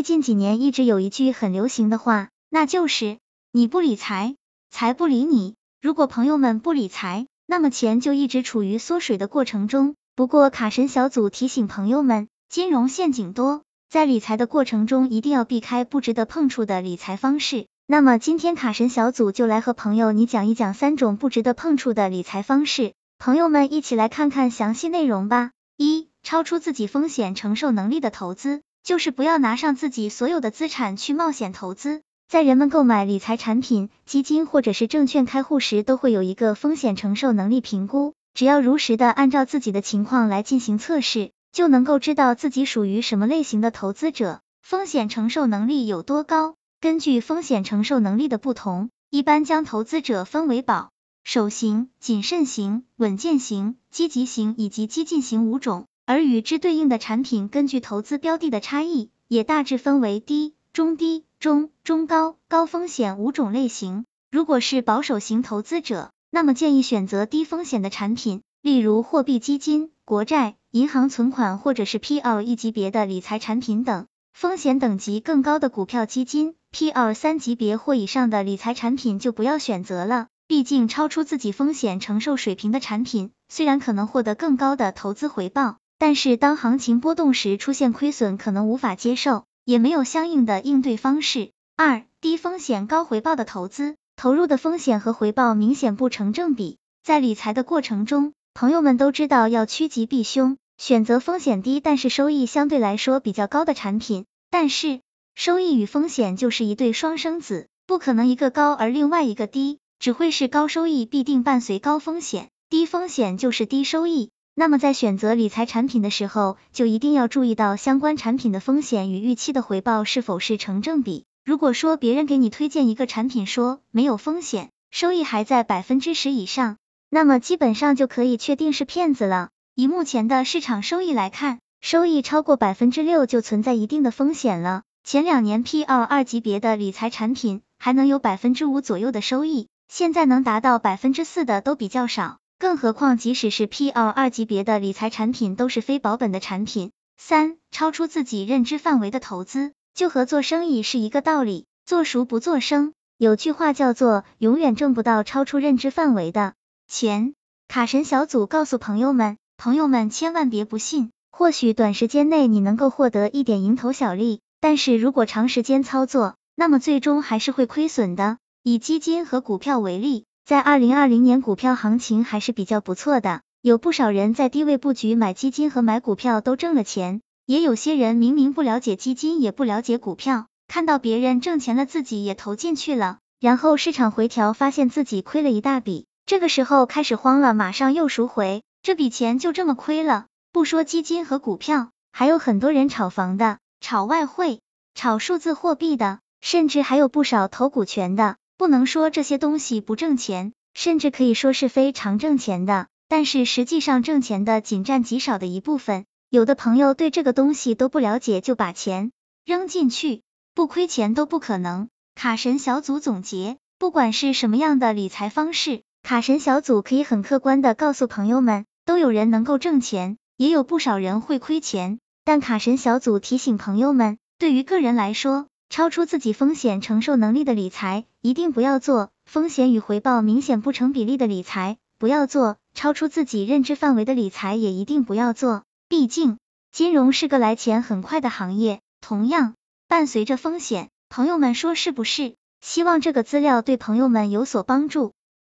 最近几年一直有一句很流行的话，那就是你不理财，财不理你。如果朋友们不理财，那么钱就一直处于缩水的过程中。不过卡神小组提醒朋友们，金融陷阱多，在理财的过程中一定要避开不值得碰触的理财方式。那么今天卡神小组就来和朋友你讲一讲三种不值得碰触的理财方式，朋友们一起来看看详细内容吧。一、超出自己风险承受能力的投资，就是不要拿上自己所有的资产去冒险投资。在人们购买理财产品、基金或者是证券开户时，都会有一个风险承受能力评估，只要如实的按照自己的情况来进行测试，就能够知道自己属于什么类型的投资者，风险承受能力有多高。根据风险承受能力的不同，一般将投资者分为保守型、谨慎型、稳健型、积极型以及激进型五种，而与之对应的产品根据投资标的的差异，也大致分为低、中低、中、中高、高风险五种类型。如果是保守型投资者，那么建议选择低风险的产品，例如货币基金、国债、银行存款或者是 P L 一级别的理财产品等。风险等级更高的股票基金。P 二三级别或以上的理财产品就不要选择了，毕竟超出自己风险承受水平的产品，虽然可能获得更高的投资回报，但是当行情波动时出现亏损，可能无法接受，也没有相应的应对方式。二、低风险高回报的投资，投入的风险和回报明显不成正比，在理财的过程中，朋友们都知道要趋吉避凶，选择风险低但是收益相对来说比较高的产品，但是。收益与风险就是一对双生子，不可能一个高而另外一个低，只会是高收益必定伴随高风险，低风险就是低收益。那么在选择理财产品的时候，就一定要注意到相关产品的风险与预期的回报是否是成正比。如果说别人给你推荐一个产品说没有风险，收益还在百分之十以上，那么基本上就可以确定是骗子了。以目前的市场收益来看，收益超过百分之六就存在一定的风险了。前两年 P 二二级别的理财产品还能有百分之五左右的收益，现在能达到百分之四的都比较少，更何况即使是 P 二二级别的理财产品都是非保本的产品。三、超出自己认知范围的投资，就和做生意是一个道理，做熟不做生。有句话叫做永远挣不到超出认知范围的钱。卡神小组告诉朋友们，朋友们千万别不信，或许短时间内你能够获得一点蝇头小利。但是如果长时间操作，那么最终还是会亏损的。以基金和股票为例，在二零二零年股票行情还是比较不错的，有不少人在低位布局买基金和买股票都挣了钱，也有些人明明不了解基金也不了解股票，看到别人挣钱了，自己也投进去了，然后市场回调，发现自己亏了一大笔，这个时候开始慌了，马上又赎回，这笔钱就这么亏了。不说基金和股票，还有很多人炒房的。炒外汇、炒数字货币的，甚至还有不少投股权的。不能说这些东西不挣钱，甚至可以说是非常挣钱的。但是实际上挣钱的仅占极少的一部分。有的朋友对这个东西都不了解，就把钱扔进去，不亏钱都不可能。卡神小组总结，不管是什么样的理财方式，卡神小组可以很客观的告诉朋友们，都有人能够挣钱，也有不少人会亏钱。但卡神小组提醒朋友们，对于个人来说，超出自己风险承受能力的理财一定不要做；风险与回报明显不成比例的理财不要做；超出自己认知范围的理财也一定不要做。毕竟，金融是个来钱很快的行业，同样伴随着风险。朋友们说是不是？希望这个资料对朋友们有所帮助。